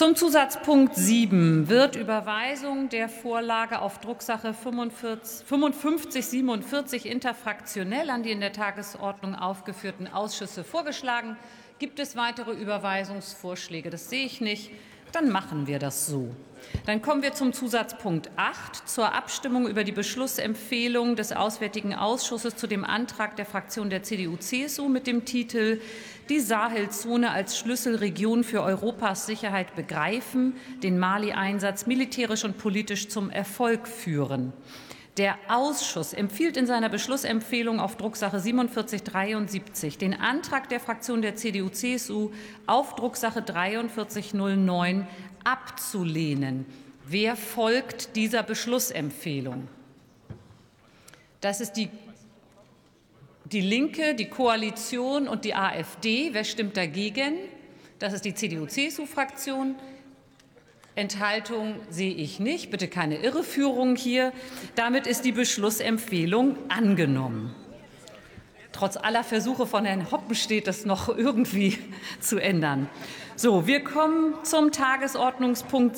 Zum Zusatzpunkt 7 wird Überweisung der Vorlage auf Drucksache 5547 interfraktionell an die in der Tagesordnung aufgeführten Ausschüsse vorgeschlagen. Gibt es weitere Überweisungsvorschläge? Das sehe ich nicht. Dann machen wir das so. Dann kommen wir zum Zusatzpunkt 8 zur Abstimmung über die Beschlussempfehlung des Auswärtigen Ausschusses zu dem Antrag der Fraktion der CDU-CSU mit dem Titel Die Sahelzone als Schlüsselregion für Europas Sicherheit begreifen, den Mali-Einsatz militärisch und politisch zum Erfolg führen. Der Ausschuss empfiehlt in seiner Beschlussempfehlung auf Drucksache 4773 den Antrag der Fraktion der CDU-CSU auf Drucksache 4309 abzulehnen. Wer folgt dieser Beschlussempfehlung? Das ist die, die Linke, die Koalition und die AfD. Wer stimmt dagegen? Das ist die CDU-CSU-Fraktion. Enthaltung sehe ich nicht. Bitte keine Irreführung hier. Damit ist die Beschlussempfehlung angenommen. Trotz aller Versuche von Herrn Hoppenstedt, das noch irgendwie zu ändern. So, wir kommen zum Tagesordnungspunkt